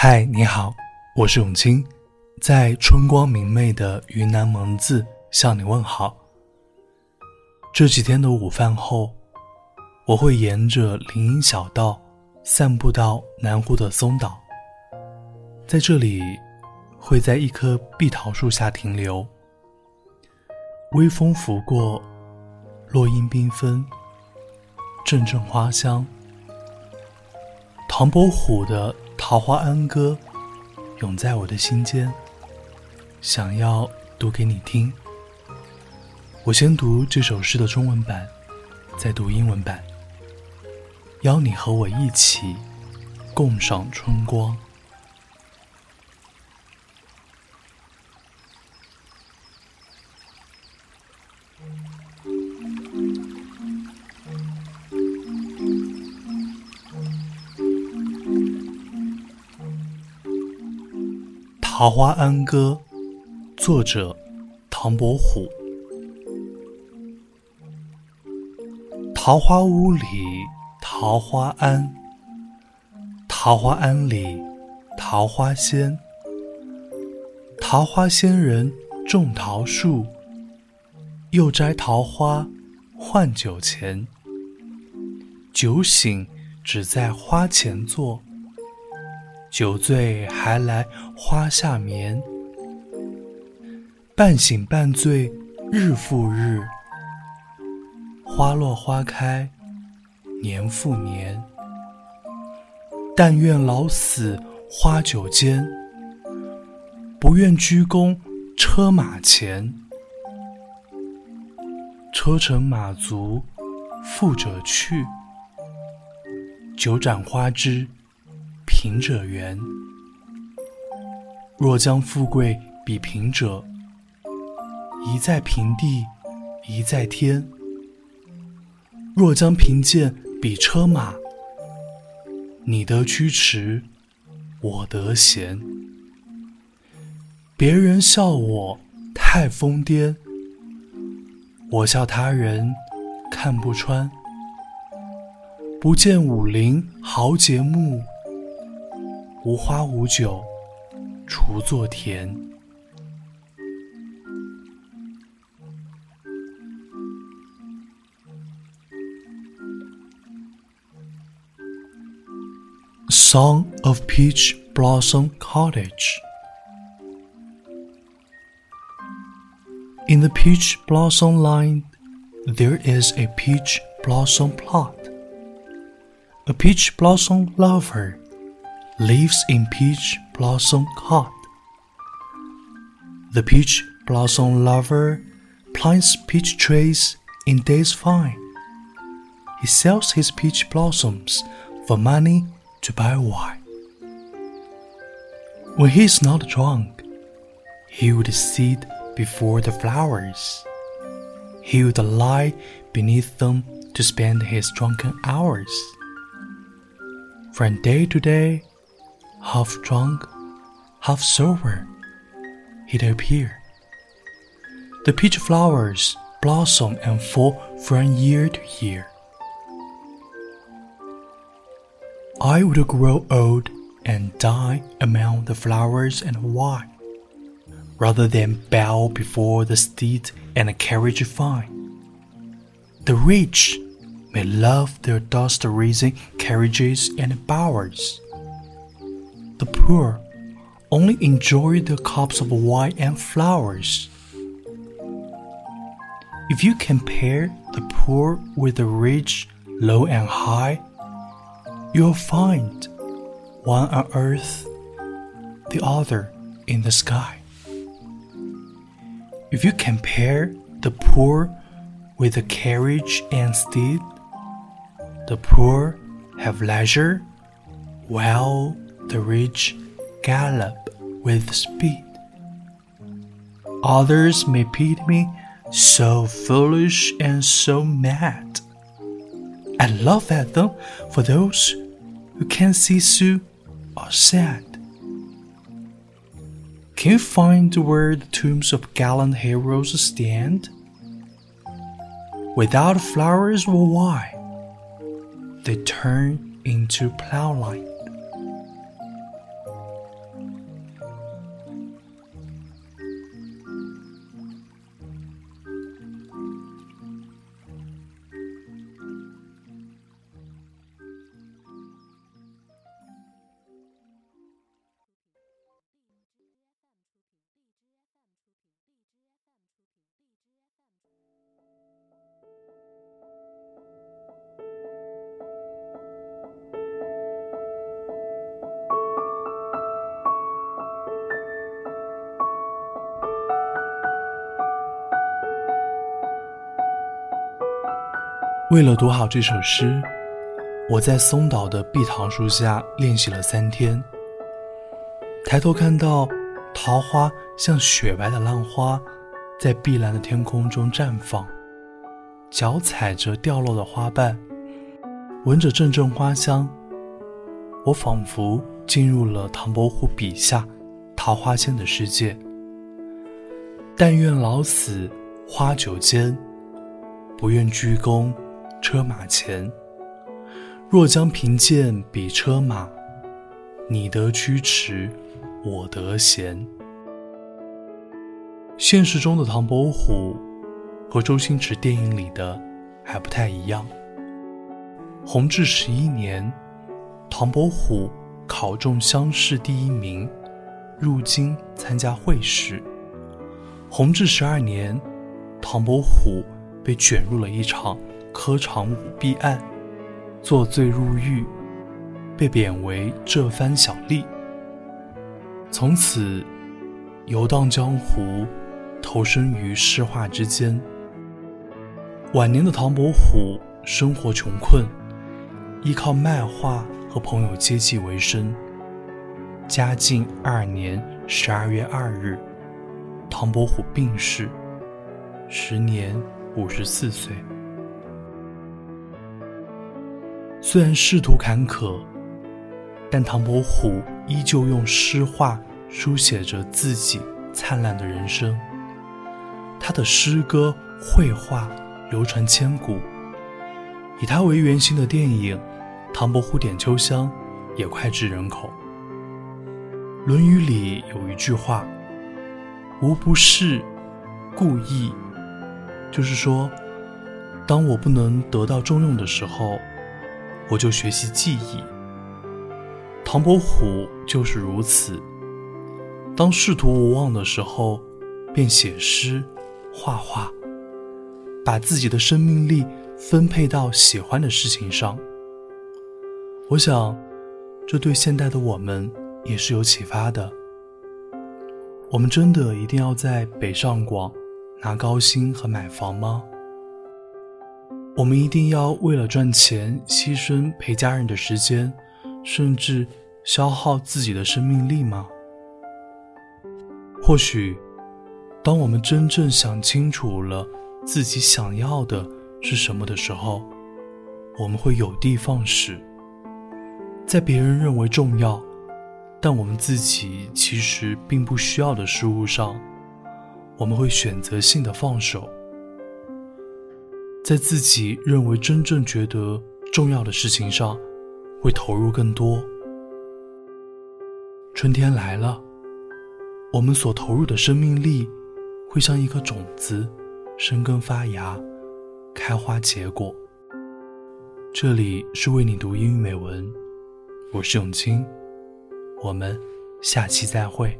嗨，你好，我是永清，在春光明媚的云南蒙自向你问好。这几天的午饭后，我会沿着林荫小道散步到南湖的松岛，在这里会在一棵碧桃树下停留，微风拂过，落英缤纷，阵阵花香。唐伯虎的。《桃花庵歌》永在我的心间，想要读给你听。我先读这首诗的中文版，再读英文版，邀你和我一起共赏春光。《桃花庵歌》作者唐伯虎。桃花坞里桃花庵，桃花庵里桃花仙。桃花仙人种桃树，又摘桃花换酒钱。酒醒只在花前坐。酒醉还来花下眠，半醒半醉日复日，花落花开年复年。但愿老死花酒间，不愿鞠躬车马前。车尘马足富者去，酒盏花枝。贫者缘。若将富贵比贫者，一在平地，一在天；若将贫贱比车马，你得驱驰，我得闲。别人笑我太疯癫，我笑他人看不穿。不见武林豪杰墓。无花无酒锄作田。Song of Peach Blossom Cottage. In the peach blossom line, there is a peach blossom plot. A peach blossom lover lives in peach blossom cot. The peach blossom lover plants peach trees in days fine. He sells his peach blossoms for money to buy wine. When he is not drunk, he would sit before the flowers. He would lie beneath them to spend his drunken hours. From day to day, half drunk, half sober, he'd appear. The peach flowers blossom and fall from year to year. I would grow old and die among the flowers and wine, rather than bow before the steed and carriage fine. The rich may love their dust raising carriages and bowers the poor only enjoy the cups of wine and flowers. If you compare the poor with the rich, low and high, you'll find one on earth, the other in the sky. If you compare the poor with the carriage and steed, the poor have leisure, while the rich gallop with speed. Others may pity me, so foolish and so mad. I laugh at them for those who can't see Sue are sad. Can you find where the tombs of gallant heroes stand? Without flowers or why, they turn into plowline. 为了读好这首诗，我在松岛的碧桃树下练习了三天。抬头看到桃花像雪白的浪花，在碧蓝的天空中绽放，脚踩着掉落的花瓣，闻着阵阵花香，我仿佛进入了唐伯虎笔下桃花仙的世界。但愿老死花酒间，不愿鞠躬。车马前，若将贫贱比车马，你得驱驰，我得闲。现实中的唐伯虎和周星驰电影里的还不太一样。弘治十一年，唐伯虎考中乡试第一名，入京参加会试。弘治十二年，唐伯虎被卷入了一场。科场舞弊案，作罪入狱，被贬为浙藩小吏。从此游荡江湖，投身于诗画之间。晚年的唐伯虎生活穷困，依靠卖画和朋友接济为生。嘉靖二年十二月二日，唐伯虎病逝，时年五十四岁。虽然仕途坎坷，但唐伯虎依旧用诗画书写着自己灿烂的人生。他的诗歌、绘画流传千古，以他为原型的电影《唐伯虎点秋香》也脍炙人口。《论语》里有一句话：“无不是故意”，就是说，当我不能得到重用的时候。我就学习技艺。唐伯虎就是如此。当仕途无望的时候，便写诗、画画，把自己的生命力分配到喜欢的事情上。我想，这对现代的我们也是有启发的。我们真的一定要在北上广拿高薪和买房吗？我们一定要为了赚钱牺牲陪家人的时间，甚至消耗自己的生命力吗？或许，当我们真正想清楚了自己想要的是什么的时候，我们会有的放矢。在别人认为重要，但我们自己其实并不需要的事物上，我们会选择性的放手。在自己认为真正觉得重要的事情上，会投入更多。春天来了，我们所投入的生命力，会像一颗种子，生根发芽，开花结果。这里是为你读英语美文，我是永清，我们下期再会。